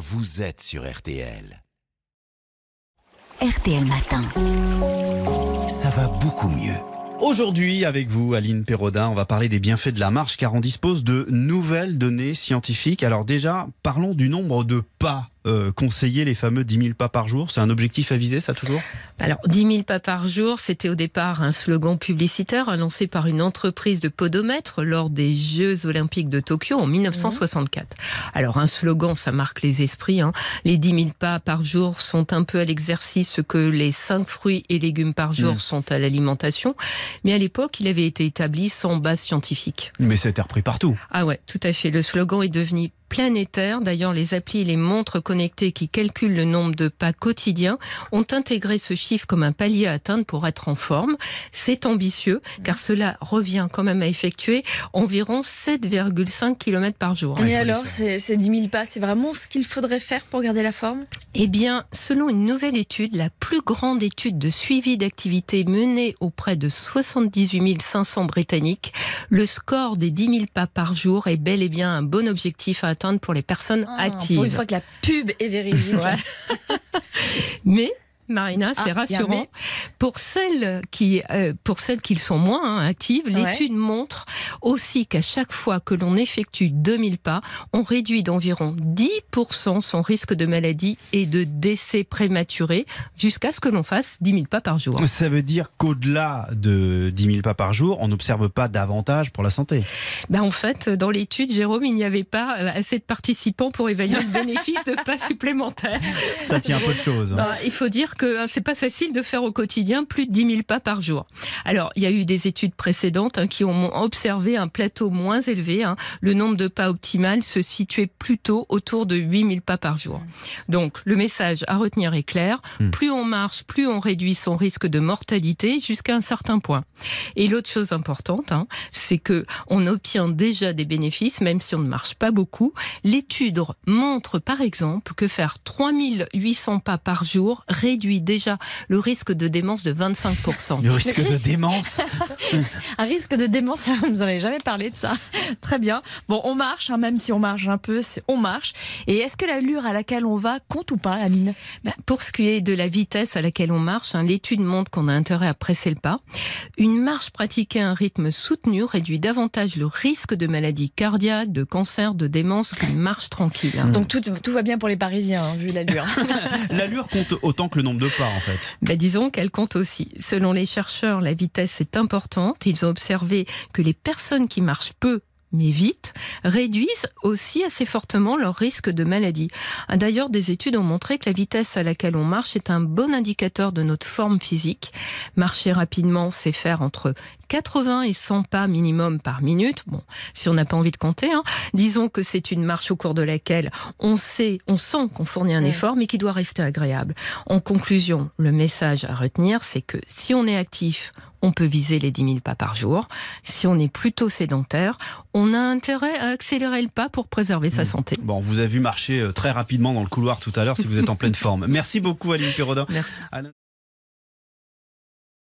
vous êtes sur RTL. RTL Matin. Ça va beaucoup mieux. Aujourd'hui, avec vous, Aline Perrodin, on va parler des bienfaits de la marche car on dispose de nouvelles données scientifiques. Alors déjà, parlons du nombre de pas euh, conseiller les fameux 10 000 pas par jour C'est un objectif à viser, ça toujours? Alors, 10 000 pas par jour, c'était au départ un slogan publicitaire annoncé par une entreprise de podomètres lors des Jeux Olympiques de Tokyo en 1964. Alors, un slogan, ça marque les esprits. Hein. Les 10 000 pas par jour sont un peu à l'exercice ce que les 5 fruits et légumes par jour Mm. sont à l'alimentation. Mais à l'époque, il avait été établi sans base scientifique. Mais ça a été repris partout. Ah ouais, tout à fait. Le slogan est devenu planétaire. D'ailleurs, les applis et les montres connectées qui calculent le nombre de pas quotidiens ont intégré ce chiffre comme un palier à atteindre pour être en forme. C'est ambitieux, car cela revient quand même à effectuer environ 7,5 km par jour. Et les alors, ces 10 000 pas, c'est vraiment ce qu'il faudrait faire pour garder la forme? Eh bien, selon une nouvelle étude, la plus grande étude de suivi d'activité menée auprès de 78 500 Britanniques, le score des 10 000 pas par jour est bel et bien un bon objectif à atteindre pour les personnes actives. Ah, Pour une fois que la pub est véridique. Ouais. Mais Marina, c'est Ah, un rassurant. Pour celles qui, euh, pour celles qui le sont moins hein, actives, Ouais. l'étude montre aussi qu'à chaque fois que l'on effectue 2000 pas, on réduit d'environ 10% son risque de maladie et de décès prématuré jusqu'à ce que l'on fasse 10 000 pas par jour. Ça veut dire qu'au-delà de 10 000 pas par jour, on n'observe pas davantage pour la santé. Ben en fait, dans l'étude, Jérôme, il n'y avait pas euh, assez de participants pour évaluer le bénéfice de pas supplémentaires. Ça tient un peu de choses. Bah, il faut dire que hein, c'est pas facile de faire au quotidien plus de 10 000 pas par jour. Alors, il y a eu des études précédentes hein, qui ont observé un plateau moins élevé. hein. Le nombre de pas optimal se situait plutôt autour de 8 000 pas par jour. Donc, le message à retenir est clair. Hmm. Plus on marche, plus on réduit son risque de mortalité jusqu'à un certain point. Et l'autre chose importante, hein, c'est que on obtient déjà des bénéfices, même si on ne marche pas beaucoup. L'étude montre par exemple que faire 3800 pas par jour réduit déjà le risque de démence de 25%. Le risque de démence. Un risque de démence, vous en avez jamais parlé de ça. Très bien. Bon, on marche, hein, même si on marche un peu, c'est- on marche. Et est-ce que l'allure à laquelle on va compte ou pas, Aline? Ben, Pour ce qui est de la vitesse à laquelle on marche, hein, l'étude montre qu'on a intérêt à presser le pas. Une marche pratiquée à un rythme soutenu réduit davantage le risque de maladies cardiaques, de cancer, de démence qu'une marche tranquille. hein. Donc tout, tout va bien pour les Parisiens, hein, vu l'allure. L'allure compte autant que le nombre en fait. Ben, disons qu'elle compte aussi. Selon les chercheurs, la vitesse est importante. Ils ont observé que les personnes qui marchent peu mais vite, réduisent aussi assez fortement leur risque de maladie. D'ailleurs, des études ont montré que la vitesse à laquelle on marche est un bon indicateur de notre forme physique. Marcher rapidement, c'est faire entre 80 et 100 pas minimum par minute. Bon, si on n'a pas envie de compter, hein. disons que c'est une marche au cours de laquelle on sait, on sent qu'on fournit un effort, mais qui doit rester agréable. En conclusion, le message à retenir, c'est que si on est actif, on peut viser les 10 000 pas par jour. Si on est plutôt sédentaire, on a intérêt à accélérer le pas pour préserver sa Mm. santé. Bon, on vous a vu marcher euh, très rapidement dans le couloir tout à l'heure si vous êtes en pleine forme. Merci beaucoup, Aline Perrodin. Merci. Alain-